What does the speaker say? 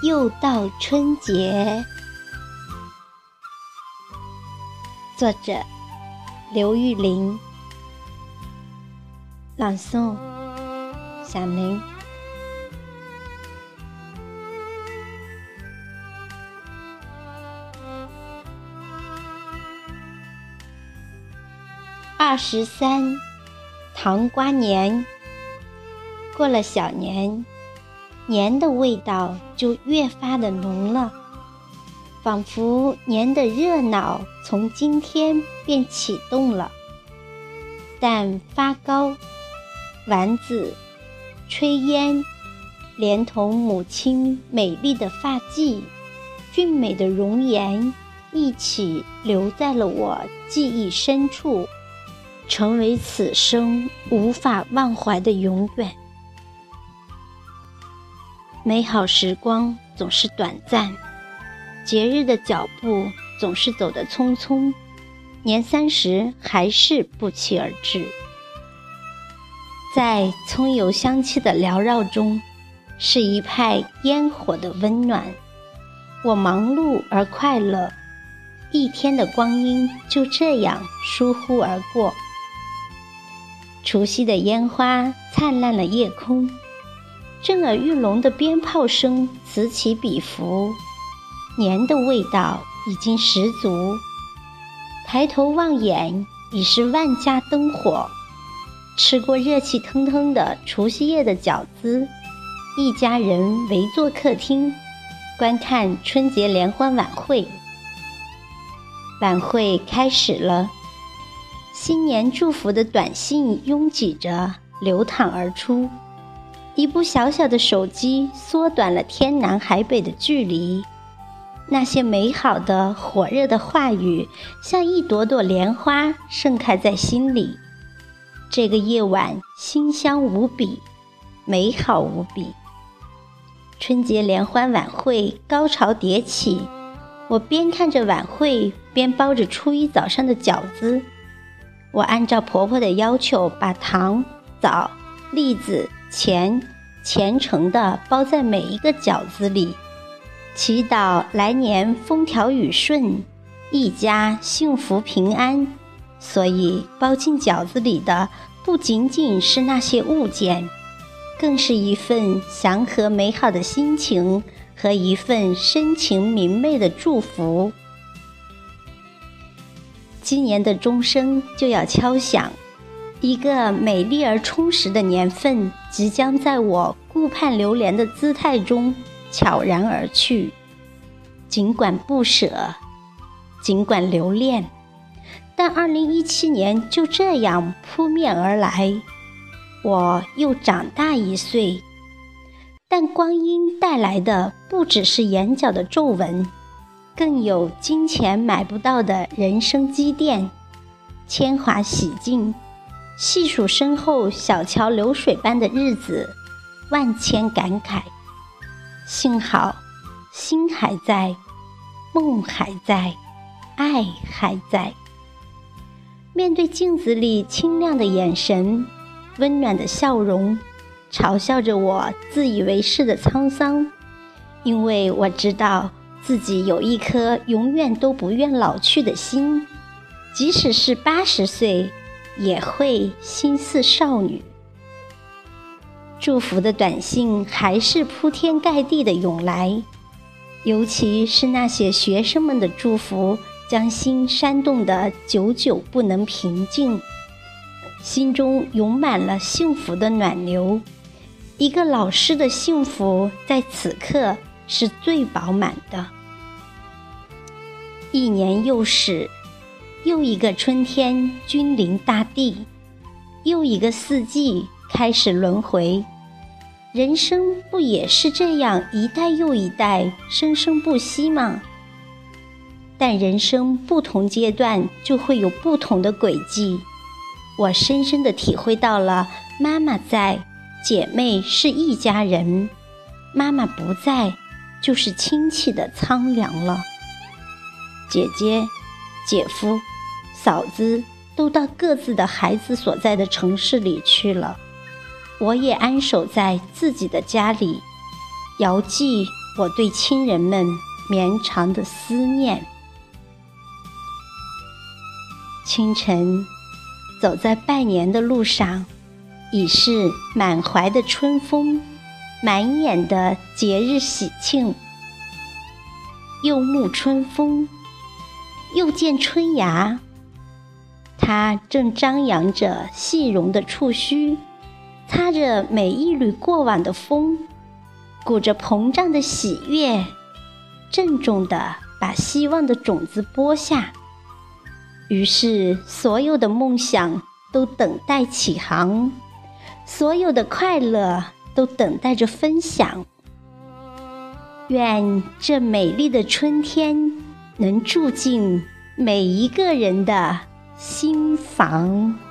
又到春节。作者：刘玉玲，朗诵：小林。二十三，糖瓜年。过了小年，年的味道就越发的浓了，仿佛年的热闹从今天便启动了。但发糕、丸子、炊烟，连同母亲美丽的发髻、俊美的容颜，一起留在了我记忆深处，成为此生无法忘怀的永远。美好时光总是短暂，节日的脚步总是走得匆匆，年三十还是不期而至。在葱油香气的缭绕中，是一派烟火的温暖。我忙碌而快乐，一天的光阴就这样疏忽而过。除夕的烟花灿烂了夜空。震耳欲聋的鞭炮声此起彼伏，年的味道已经十足。抬头望眼，已是万家灯火。吃过热气腾腾的除夕夜的饺子，一家人围坐客厅，观看春节联欢晚会。晚会开始了，新年祝福的短信拥挤着流淌而出。一部小小的手机缩短了天南海北的距离，那些美好的、火热的话语，像一朵朵莲花盛开在心里。这个夜晚馨香无比，美好无比。春节联欢晚会高潮迭起，我边看着晚会，边包着初一早上的饺子。我按照婆婆的要求，把糖、枣、栗子。钱虔诚地包在每一个饺子里，祈祷来年风调雨顺，一家幸福平安。所以包进饺子里的不仅仅是那些物件，更是一份祥和美好的心情和一份深情明媚的祝福。今年的钟声就要敲响。一个美丽而充实的年份即将在我顾盼流连的姿态中悄然而去，尽管不舍，尽管留恋，但二零一七年就这样扑面而来，我又长大一岁。但光阴带来的不只是眼角的皱纹，更有金钱买不到的人生积淀，铅华洗尽。细数身后小桥流水般的日子，万千感慨。幸好，心还在，梦还在，爱还在。面对镜子里清亮的眼神，温暖的笑容，嘲笑着我自以为是的沧桑。因为我知道自己有一颗永远都不愿老去的心，即使是八十岁。也会心似少女。祝福的短信还是铺天盖地的涌来，尤其是那些学生们的祝福，将心煽动得久久不能平静，心中涌满了幸福的暖流。一个老师的幸福在此刻是最饱满的。一年又始。又一个春天君临大地，又一个四季开始轮回。人生不也是这样一代又一代生生不息吗？但人生不同阶段就会有不同的轨迹。我深深的体会到了，妈妈在，姐妹是一家人；妈妈不在，就是亲戚的苍凉了。姐姐。姐夫、嫂子都到各自的孩子所在的城市里去了，我也安守在自己的家里，遥寄我对亲人们绵长的思念。清晨，走在拜年的路上，已是满怀的春风，满眼的节日喜庆。又沐春风，又见春芽。它正张扬着细绒的触须，擦着每一缕过往的风，鼓着膨胀的喜悦，郑重地把希望的种子播下。于是，所有的梦想都等待起航，所有的快乐都等待着分享。愿这美丽的春天能住进每一个人的心房。